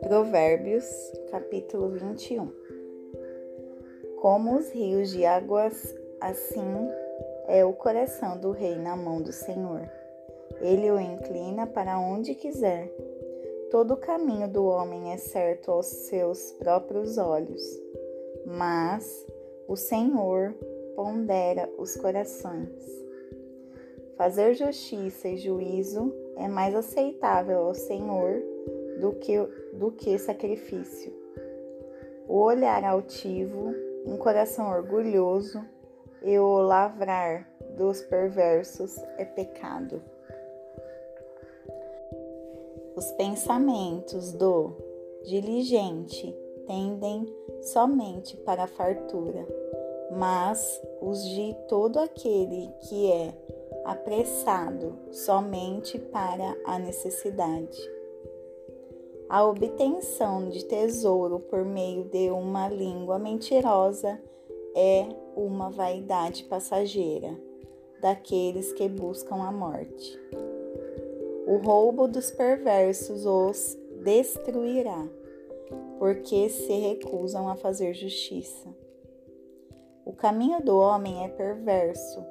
Provérbios, capítulo 21 Como os rios de águas, assim é o coração do rei na mão do Senhor. Ele o inclina para onde quiser. Todo o caminho do homem é certo aos seus próprios olhos, mas o Senhor pondera os corações. Fazer justiça e juízo é mais aceitável ao Senhor do que, do que sacrifício. O olhar altivo, um coração orgulhoso e o lavrar dos perversos é pecado. Os pensamentos do diligente tendem somente para a fartura, mas os de todo aquele que é apressado somente para a necessidade. A obtenção de tesouro por meio de uma língua mentirosa é uma vaidade passageira daqueles que buscam a morte. O roubo dos perversos os destruirá, porque se recusam a fazer justiça. O caminho do homem é perverso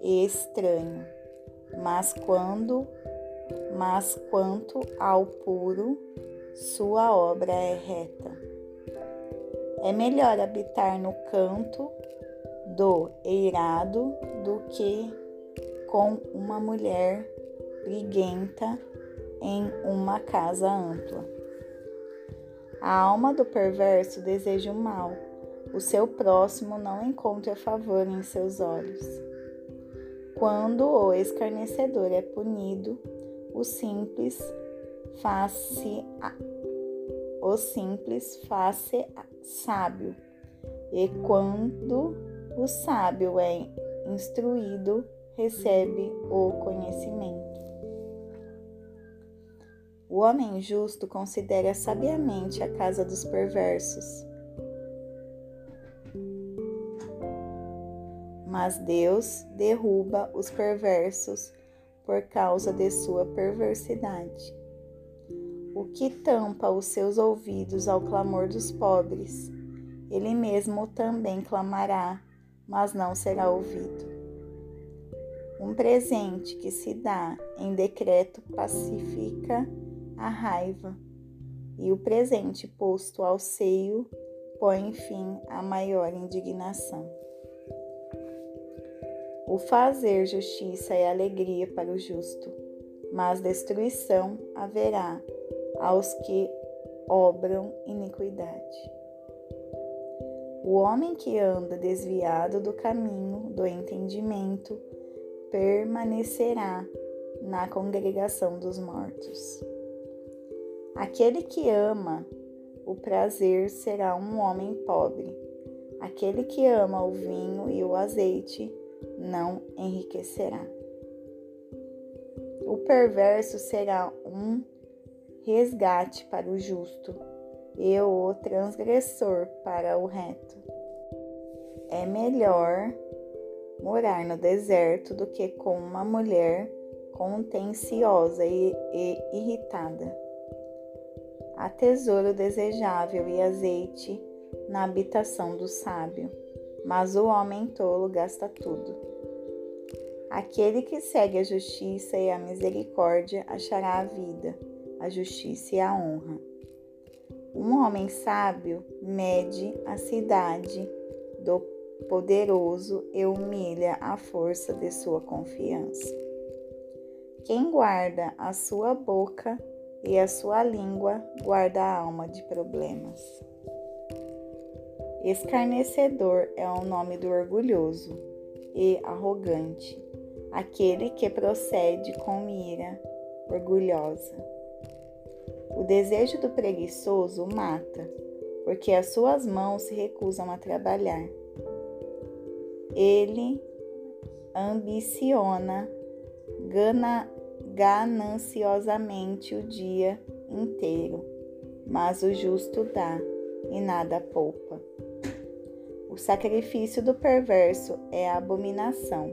e estranho, mas quando mas quanto ao puro, sua obra é reta. É melhor habitar no canto do eirado do que com uma mulher briguenta em uma casa ampla. A alma do perverso deseja o mal, o seu próximo não encontra favor em seus olhos. Quando o escarnecedor é punido, o simples faz-se o simples faz-se sábio. E quando o sábio é instruído, recebe o conhecimento. O homem justo considera sabiamente a casa dos perversos. Mas Deus derruba os perversos por causa de sua perversidade. O que tampa os seus ouvidos ao clamor dos pobres, ele mesmo também clamará, mas não será ouvido. Um presente que se dá em decreto pacifica a raiva, e o presente posto ao seio põe fim à maior indignação. O fazer justiça é alegria para o justo, mas destruição haverá aos que obram iniquidade. O homem que anda desviado do caminho do entendimento permanecerá na congregação dos mortos. Aquele que ama o prazer será um homem pobre. Aquele que ama o vinho e o azeite não enriquecerá. O perverso será um resgate para o justo e o transgressor para o reto. É melhor morar no deserto do que com uma mulher contenciosa e, e irritada. Há tesouro desejável e azeite na habitação do sábio mas o homem tolo gasta tudo. Aquele que segue a justiça e a misericórdia achará a vida, a justiça e a honra. Um homem sábio mede a cidade do poderoso e humilha a força de sua confiança. Quem guarda a sua boca e a sua língua guarda a alma de problemas. Escarnecedor é o nome do orgulhoso e arrogante, aquele que procede com ira orgulhosa. O desejo do preguiçoso mata, porque as suas mãos se recusam a trabalhar. Ele ambiciona gana, gananciosamente o dia inteiro, mas o justo dá e nada poupa. O sacrifício do perverso é a abominação.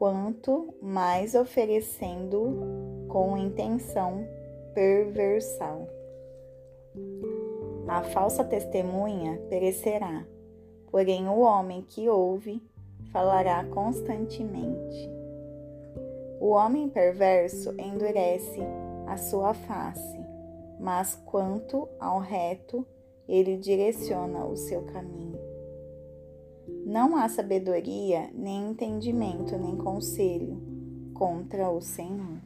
quanto mais oferecendo com intenção perversal. A falsa testemunha perecerá, porém o homem que ouve falará constantemente. O homem perverso endurece a sua face, mas quanto ao reto, ele direciona o seu caminho. Não há sabedoria, nem entendimento, nem conselho contra o Senhor.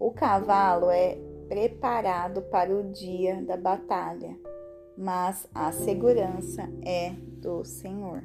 O cavalo é preparado para o dia da batalha, mas a segurança é do Senhor.